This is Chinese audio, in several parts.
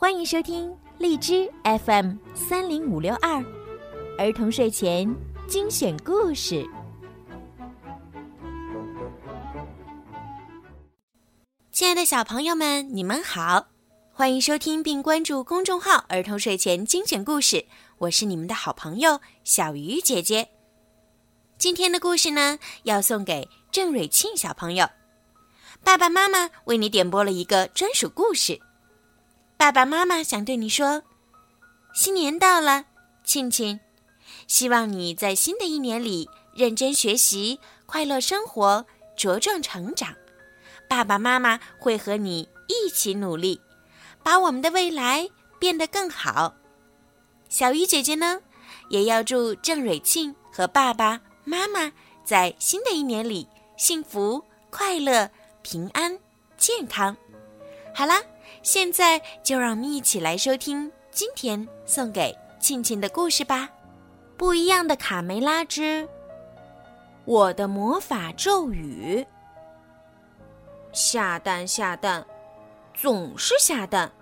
欢迎收听荔枝 FM 三零五六二儿童睡前精选故事。亲爱的小朋友们，你们好，欢迎收听并关注公众号“儿童睡前精选故事”，我是你们的好朋友小鱼姐姐。今天的故事呢，要送给郑蕊庆小朋友。爸爸妈妈为你点播了一个专属故事。爸爸妈妈想对你说：新年到了，庆庆，希望你在新的一年里认真学习，快乐生活，茁壮成长。爸爸妈妈会和你一起努力，把我们的未来变得更好。小鱼姐姐呢，也要祝郑蕊庆和爸爸妈妈在新的一年里幸福、快乐、平安、健康。好啦，现在就让我们一起来收听今天送给庆庆的故事吧。不一样的卡梅拉之我的魔法咒语。下蛋下蛋，总是下蛋。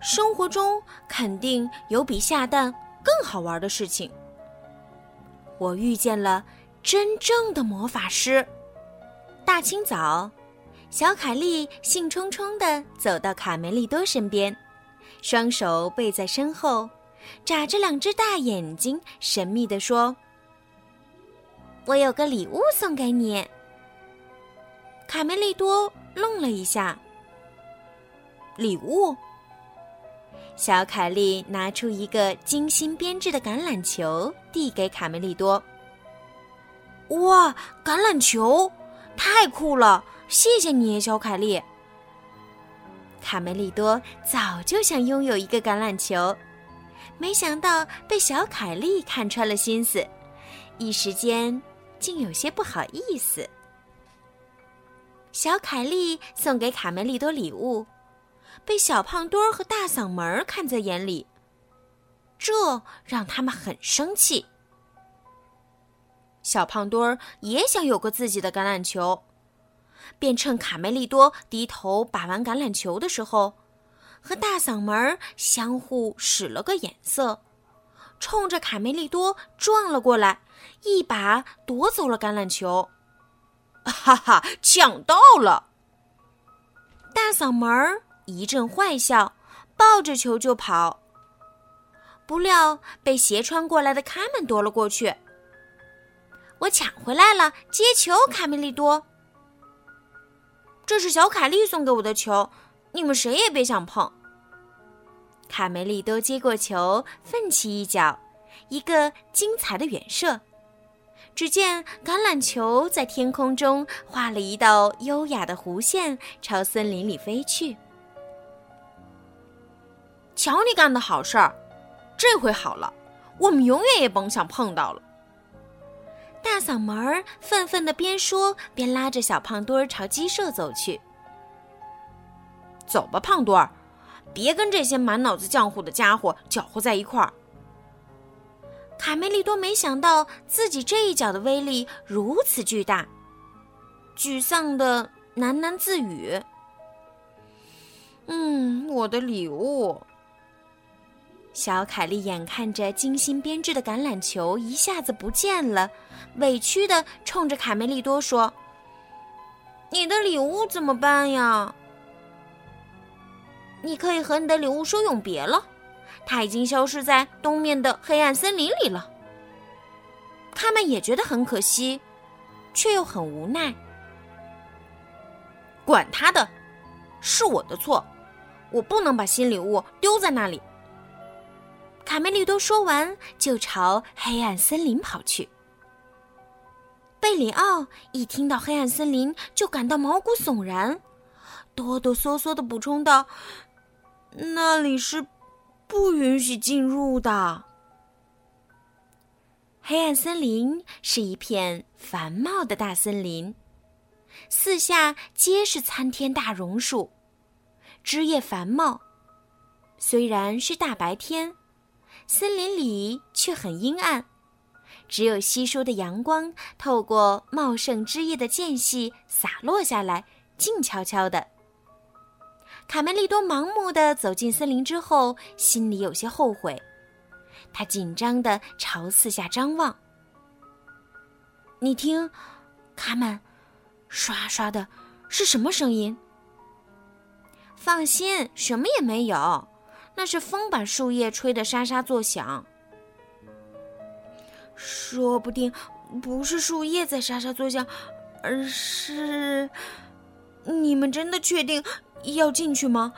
生活中肯定有比下蛋更好玩的事情。我遇见了真正的魔法师。大清早，小凯莉兴冲冲地走到卡梅利多身边，双手背在身后，眨着两只大眼睛，神秘地说：“我有个礼物送给你。”卡梅利多愣了一下。礼物？小凯莉拿出一个精心编织的橄榄球，递给卡梅利多。哇，橄榄球，太酷了！谢谢你，小凯莉。卡梅利多早就想拥有一个橄榄球，没想到被小凯莉看穿了心思，一时间竟有些不好意思。小凯莉送给卡梅利多礼物，被小胖墩儿和大嗓门看在眼里，这让他们很生气。小胖墩儿也想有个自己的橄榄球，便趁卡梅利多低头把玩橄榄球的时候，和大嗓门相互使了个眼色，冲着卡梅利多撞了过来，一把夺走了橄榄球。哈哈，抢到了！大嗓门儿一阵坏笑，抱着球就跑。不料被斜穿过来的卡门夺了过去。我抢回来了，接球，卡梅利多。这是小凯丽送给我的球，你们谁也别想碰。卡梅利多接过球，奋起一脚，一个精彩的远射。只见橄榄球在天空中画了一道优雅的弧线，朝森林里飞去。瞧你干的好事儿，这回好了，我们永远也甭想碰到了。大嗓门儿愤愤的边说边拉着小胖墩儿朝鸡舍走去。走吧，胖墩儿，别跟这些满脑子浆糊的家伙搅和在一块儿。卡梅利多没想到自己这一脚的威力如此巨大，沮丧的喃喃自语：“嗯，我的礼物。”小凯莉眼看着精心编织的橄榄球一下子不见了，委屈的冲着卡梅利多说：“你的礼物怎么办呀？你可以和你的礼物说永别了。”它已经消失在东面的黑暗森林里了。他们也觉得很可惜，却又很无奈。管他的，是我的错，我不能把新礼物丢在那里。卡梅利多说完，就朝黑暗森林跑去。贝里奥一听到黑暗森林，就感到毛骨悚然，哆哆嗦嗦的补充道：“那里是。”不允许进入的。黑暗森林是一片繁茂的大森林，四下皆是参天大榕树，枝叶繁茂。虽然是大白天，森林里却很阴暗，只有稀疏的阳光透过茂盛枝叶的间隙洒落下来，静悄悄的。卡梅利多盲目的走进森林之后，心里有些后悔。他紧张的朝四下张望。你听，卡门，刷刷的，是什么声音？放心，什么也没有，那是风把树叶吹得沙沙作响。说不定不是树叶在沙沙作响，而是……你们真的确定要进去吗？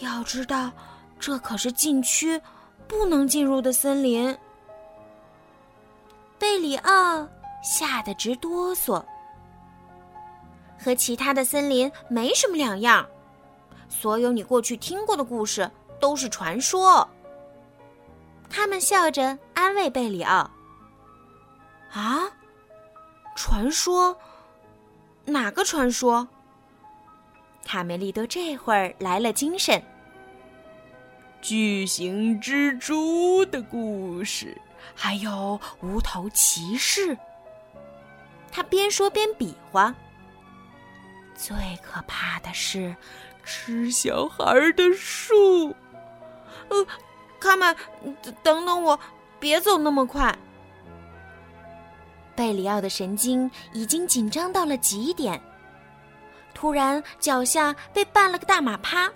要知道，这可是禁区，不能进入的森林。贝里奥吓得直哆嗦。和其他的森林没什么两样，所有你过去听过的故事都是传说。他们笑着安慰贝里奥。啊，传说？哪个传说？卡梅利多这会儿来了精神。巨型蜘蛛的故事，还有无头骑士。他边说边比划。最可怕的是吃小孩的树。呃，卡门，等等我，别走那么快。贝里奥的神经已经紧张到了极点。突然，脚下被绊了个大马趴，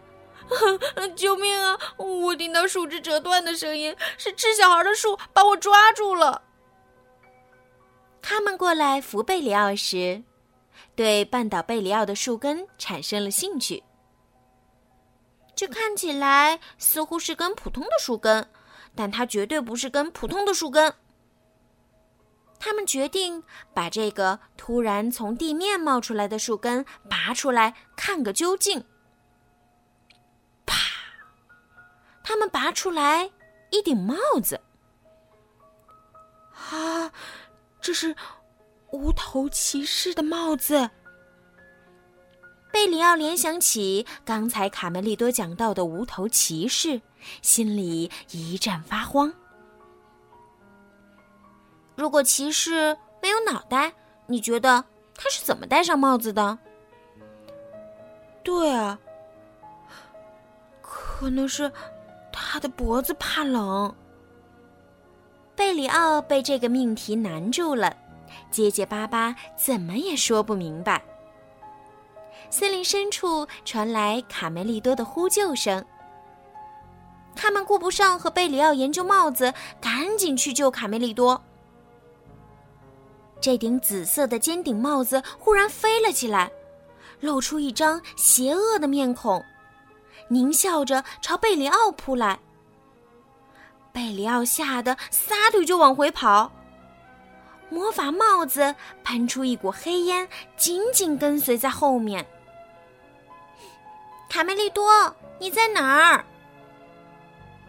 救命啊！我听到树枝折断的声音，是吃小孩的树把我抓住了。他们过来扶贝里奥时，对绊倒贝里奥的树根产生了兴趣。这看起来似乎是根普通的树根，但它绝对不是根普通的树根。他们决定把这个突然从地面冒出来的树根拔出来，看个究竟。啪！他们拔出来一顶帽子。啊，这是无头骑士的帽子。贝里奥联想起刚才卡梅利多讲到的无头骑士，心里一阵发慌。如果骑士没有脑袋，你觉得他是怎么戴上帽子的？对啊，可能是他的脖子怕冷。贝里奥被这个命题难住了，结结巴巴，怎么也说不明白。森林深处传来卡梅利多的呼救声，他们顾不上和贝里奥研究帽子，赶紧去救卡梅利多。这顶紫色的尖顶帽子忽然飞了起来，露出一张邪恶的面孔，狞笑着朝贝里奥扑来。贝里奥吓得撒腿就往回跑，魔法帽子喷出一股黑烟，紧紧跟随在后面。卡梅利多，你在哪儿？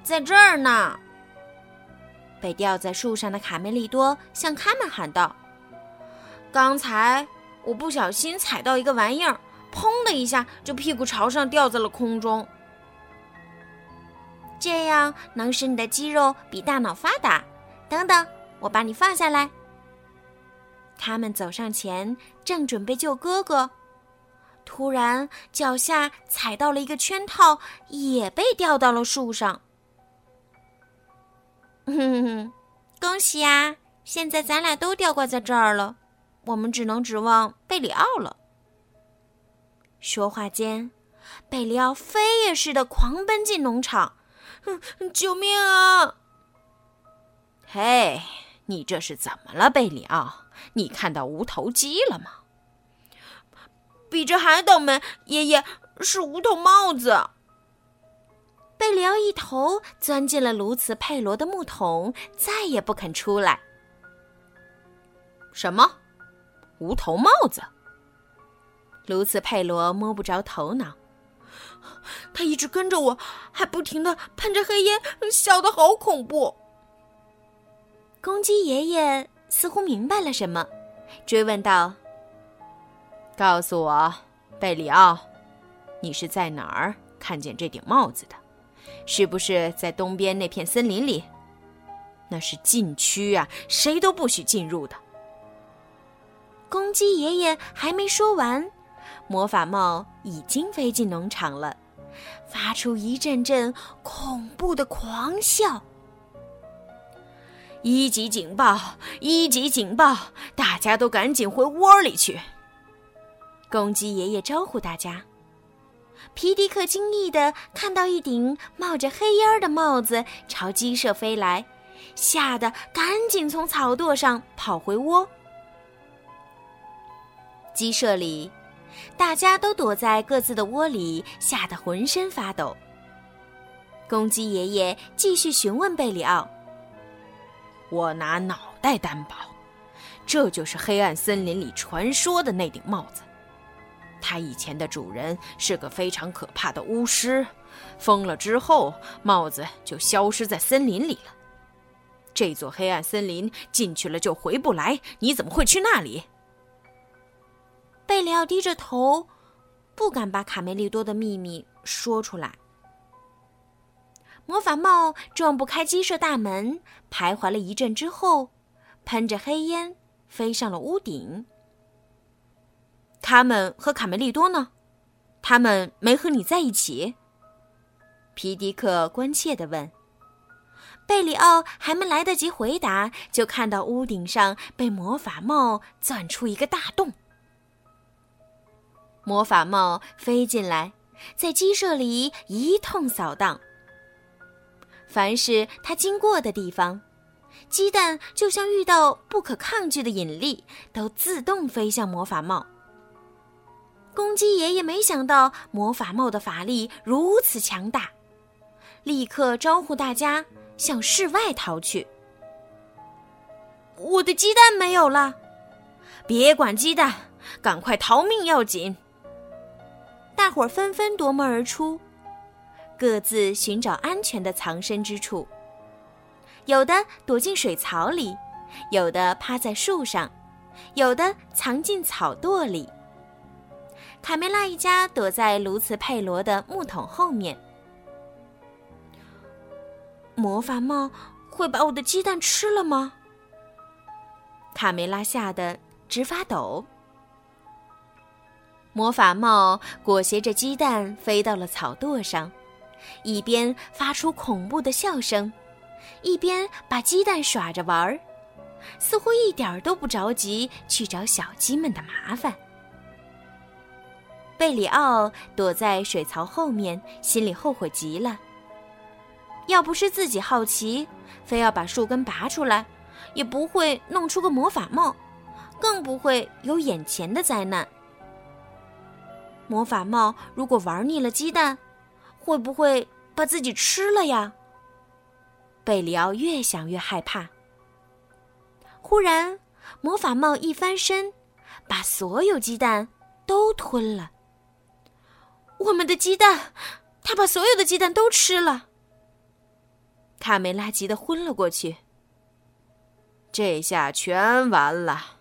在这儿呢。被吊在树上的卡梅利多向他们喊道。刚才我不小心踩到一个玩意儿，砰的一下就屁股朝上掉在了空中。这样能使你的肌肉比大脑发达。等等，我把你放下来。他们走上前，正准备救哥哥，突然脚下踩到了一个圈套，也被吊到了树上。哼哼，恭喜呀！现在咱俩都吊挂在这儿了。我们只能指望贝里奥了。说话间，贝里奥飞也似的狂奔进农场，“哼救命啊！”“嘿，你这是怎么了，贝里奥？你看到无头鸡了吗？”“比这还倒霉，爷爷是无头帽子。”贝里奥一头钻进了鸬鹚佩罗的木桶，再也不肯出来。什么？无头帽子，鸬鹚佩罗摸不着头脑。他一直跟着我，还不停的喷着黑烟，笑得好恐怖。公鸡爷爷似乎明白了什么，追问道：“告诉我，贝里奥，你是在哪儿看见这顶帽子的？是不是在东边那片森林里？那是禁区啊，谁都不许进入的。”公鸡爷爷还没说完，魔法帽已经飞进农场了，发出一阵阵恐怖的狂笑。一级警报！一级警报！大家都赶紧回窝里去！公鸡爷爷招呼大家。皮迪克惊异的看到一顶冒着黑烟的帽子朝鸡舍飞来，吓得赶紧从草垛上跑回窝。鸡舍里，大家都躲在各自的窝里，吓得浑身发抖。公鸡爷爷继续询问贝里奥：“我拿脑袋担保，这就是黑暗森林里传说的那顶帽子。”它以前的主人是个非常可怕的巫师，疯了之后，帽子就消失在森林里了。这座黑暗森林进去了就回不来，你怎么会去那里？贝里奥低着头，不敢把卡梅利多的秘密说出来。魔法帽撞不开鸡舍大门，徘徊了一阵之后，喷着黑烟飞上了屋顶。他们和卡梅利多呢？他们没和你在一起？皮迪克关切地问。贝里奥还没来得及回答，就看到屋顶上被魔法帽钻出一个大洞。魔法帽飞进来，在鸡舍里一通扫荡。凡是他经过的地方，鸡蛋就像遇到不可抗拒的引力，都自动飞向魔法帽。公鸡爷爷没想到魔法帽的法力如此强大，立刻招呼大家向室外逃去。我的鸡蛋没有了，别管鸡蛋，赶快逃命要紧！大伙纷纷夺门而出，各自寻找安全的藏身之处。有的躲进水槽里，有的趴在树上，有的藏进草垛里。卡梅拉一家躲在卢茨佩罗的木桶后面。魔法帽会把我的鸡蛋吃了吗？卡梅拉吓得直发抖。魔法帽裹挟着鸡蛋飞到了草垛上，一边发出恐怖的笑声，一边把鸡蛋耍着玩儿，似乎一点儿都不着急去找小鸡们的麻烦。贝里奥躲在水槽后面，心里后悔极了。要不是自己好奇，非要把树根拔出来，也不会弄出个魔法帽，更不会有眼前的灾难。魔法帽如果玩腻了鸡蛋，会不会把自己吃了呀？贝里奥越想越害怕。忽然，魔法帽一翻身，把所有鸡蛋都吞了。我们的鸡蛋，他把所有的鸡蛋都吃了。卡梅拉急得昏了过去。这下全完了，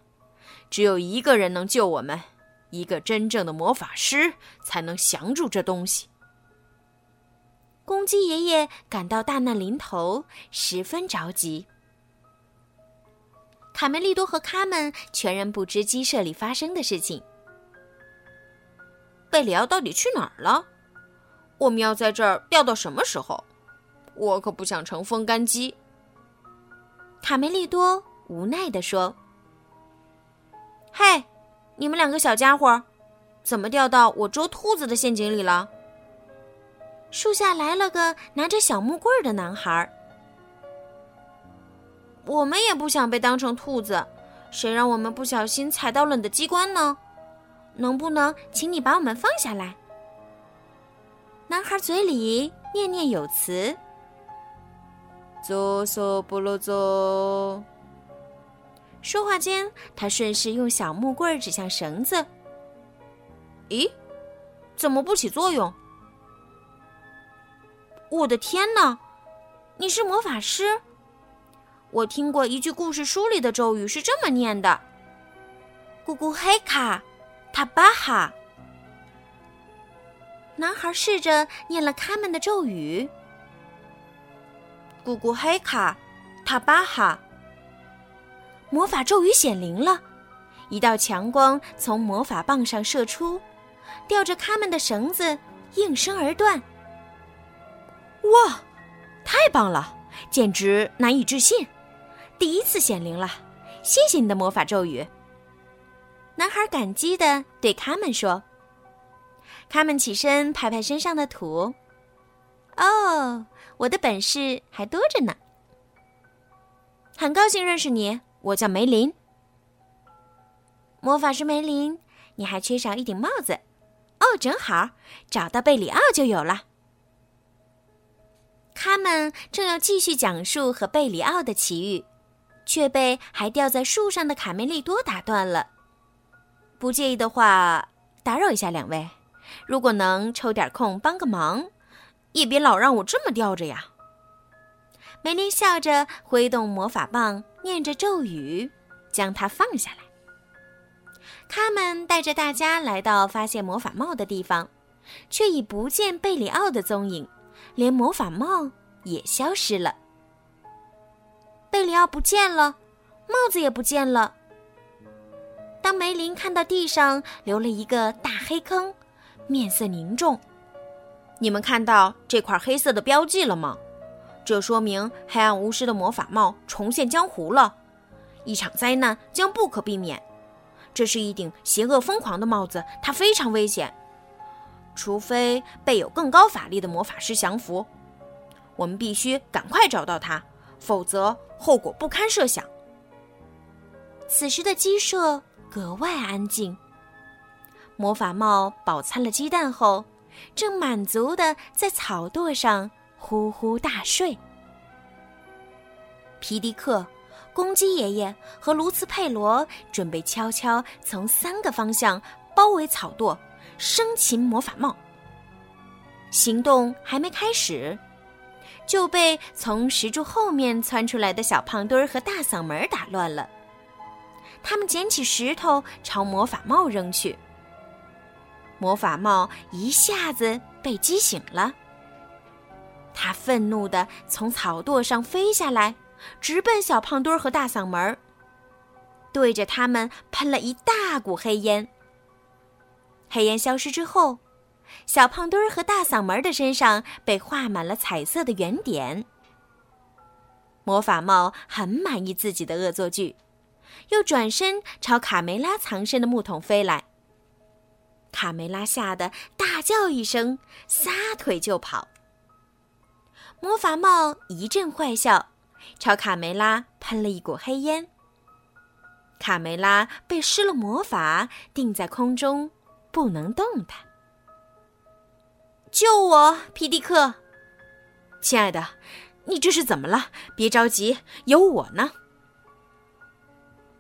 只有一个人能救我们，一个真正的魔法师才能降住这东西。公鸡爷爷感到大难临头，十分着急。卡梅利多和卡门全然不知鸡舍里发生的事情。贝里奥到底去哪儿了？我们要在这儿钓到什么时候？我可不想成风干鸡。卡梅利多无奈地说：“嘿，你们两个小家伙，怎么掉到我捉兔子的陷阱里了？”树下来了个拿着小木棍的男孩。我们也不想被当成兔子，谁让我们不小心踩到了你的机关呢？能不能请你把我们放下来？男孩嘴里念念有词。左手不落左。说话间，他顺势用小木棍指向绳子。咦，怎么不起作用？我的天哪！你是魔法师？我听过一句故事书里的咒语是这么念的：“咕咕黑卡。”塔巴哈！男孩试着念了他们的咒语。咕咕黑卡，塔巴哈！魔法咒语显灵了，一道强光从魔法棒上射出，吊着他们的绳子应声而断。哇，太棒了，简直难以置信！第一次显灵了，谢谢你的魔法咒语。男孩感激的对卡门说：“卡门起身拍拍身上的土。哦，我的本事还多着呢。很高兴认识你，我叫梅林。魔法师梅林，你还缺少一顶帽子。哦，正好找到贝里奥就有了。”他们正要继续讲述和贝里奥的奇遇，却被还吊在树上的卡梅利多打断了。不介意的话，打扰一下两位。如果能抽点空帮个忙，也别老让我这么吊着呀。梅林笑着挥动魔法棒，念着咒语，将它放下来。他们带着大家来到发现魔法帽的地方，却已不见贝里奥的踪影。连魔法帽也消失了，贝里奥不见了，帽子也不见了。当梅林看到地上留了一个大黑坑，面色凝重。你们看到这块黑色的标记了吗？这说明黑暗巫师的魔法帽重现江湖了，一场灾难将不可避免。这是一顶邪恶疯狂的帽子，它非常危险。除非被有更高法力的魔法师降服，我们必须赶快找到他，否则后果不堪设想。此时的鸡舍格外安静。魔法帽饱餐了鸡蛋后，正满足的在草垛上呼呼大睡。皮迪克、公鸡爷爷和卢茨佩罗准备悄悄从三个方向包围草垛。生擒魔法帽。行动还没开始，就被从石柱后面窜出来的小胖墩儿和大嗓门打乱了。他们捡起石头朝魔法帽扔去，魔法帽一下子被激醒了。他愤怒地从草垛上飞下来，直奔小胖墩儿和大嗓门，对着他们喷了一大股黑烟。黑烟消失之后，小胖墩儿和大嗓门的身上被画满了彩色的圆点。魔法帽很满意自己的恶作剧，又转身朝卡梅拉藏身的木桶飞来。卡梅拉吓得大叫一声，撒腿就跑。魔法帽一阵坏笑，朝卡梅拉喷了一股黑烟。卡梅拉被施了魔法，定在空中。不能动弹。救我，皮迪克！亲爱的，你这是怎么了？别着急，有我呢。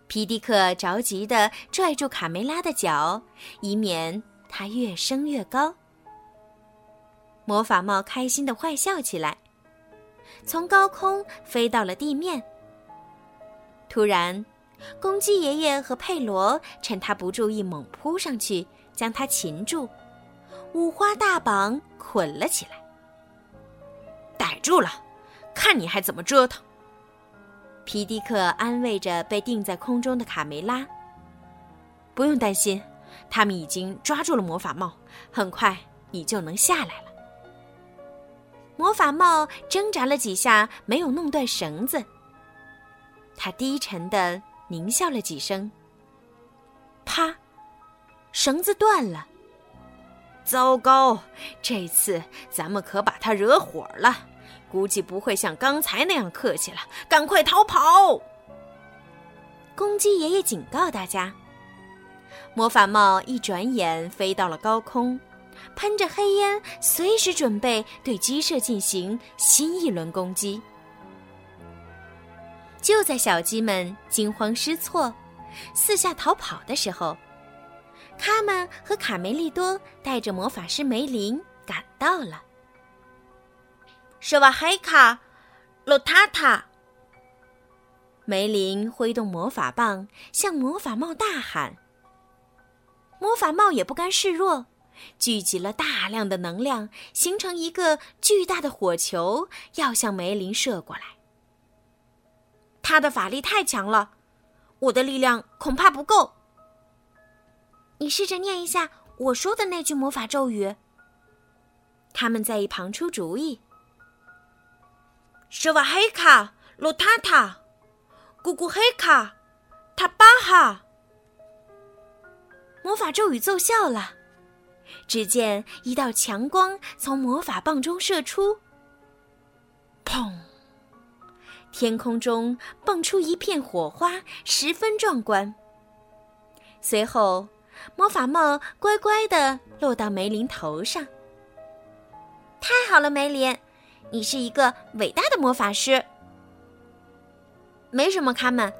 皮迪克着急的拽住卡梅拉的脚，以免她越升越高。魔法帽开心的坏笑起来，从高空飞到了地面。突然，公鸡爷爷和佩罗趁他不注意，猛扑上去。将他擒住，五花大绑捆了起来。逮住了，看你还怎么折腾！皮迪克安慰着被定在空中的卡梅拉：“不用担心，他们已经抓住了魔法帽，很快你就能下来了。”魔法帽挣扎了几下，没有弄断绳子。他低沉的狞笑了几声，啪。绳子断了，糟糕！这次咱们可把他惹火了，估计不会像刚才那样客气了。赶快逃跑！公鸡爷爷警告大家。魔法帽一转眼飞到了高空，喷着黑烟，随时准备对鸡舍进行新一轮攻击。就在小鸡们惊慌失措、四下逃跑的时候。他们和卡梅利多带着魔法师梅林赶到了。舍瓦海卡，洛塔塔。梅林挥动魔法棒，向魔法帽大喊。魔法帽也不甘示弱，聚集了大量的能量，形成一个巨大的火球，要向梅林射过来。他的法力太强了，我的力量恐怕不够。你试着念一下我说的那句魔法咒语。他们在一旁出主意：“舍瓦黑卡罗塔塔，咕咕黑卡塔巴哈。”魔法咒语奏效了，只见一道强光从魔法棒中射出，砰！天空中蹦出一片火花，十分壮观。随后，魔法帽乖乖的落到梅林头上。太好了，梅林，你是一个伟大的魔法师。没什么，卡门，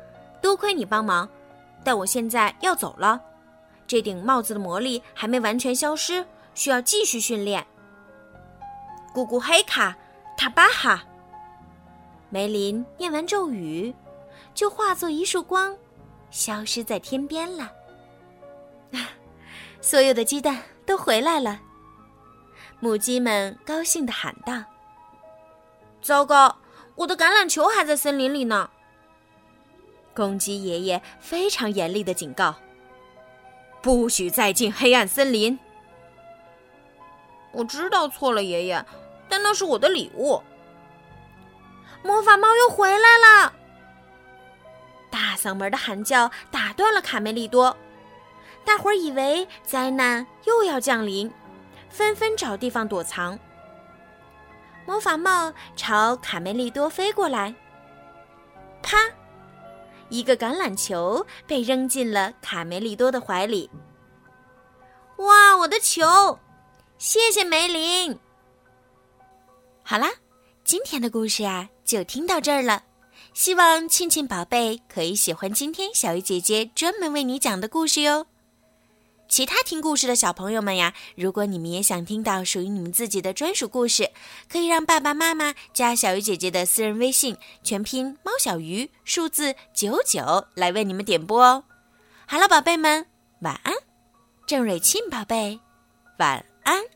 多亏你帮忙，但我现在要走了。这顶帽子的魔力还没完全消失，需要继续训练。咕咕黑卡塔巴哈，梅林念完咒语，就化作一束光，消失在天边了。啊，所有的鸡蛋都回来了，母鸡们高兴地喊道：“糟糕，我的橄榄球还在森林里呢！”公鸡爷爷非常严厉的警告。不许再进黑暗森林！我知道错了，爷爷，但那是我的礼物。魔法猫又回来了！大嗓门的喊叫打断了卡梅利多，大伙儿以为灾难又要降临，纷纷找地方躲藏。魔法帽朝卡梅利多飞过来，啪！一个橄榄球被扔进了卡梅利多的怀里。哇，我的球！谢谢梅林。好啦，今天的故事呀就听到这儿了。希望庆庆宝贝可以喜欢今天小鱼姐姐专门为你讲的故事哟。其他听故事的小朋友们呀，如果你们也想听到属于你们自己的专属故事，可以让爸爸妈妈加小鱼姐姐的私人微信，全拼猫小鱼数字九九来为你们点播哦。好了，宝贝们，晚安。郑瑞沁宝贝，晚安。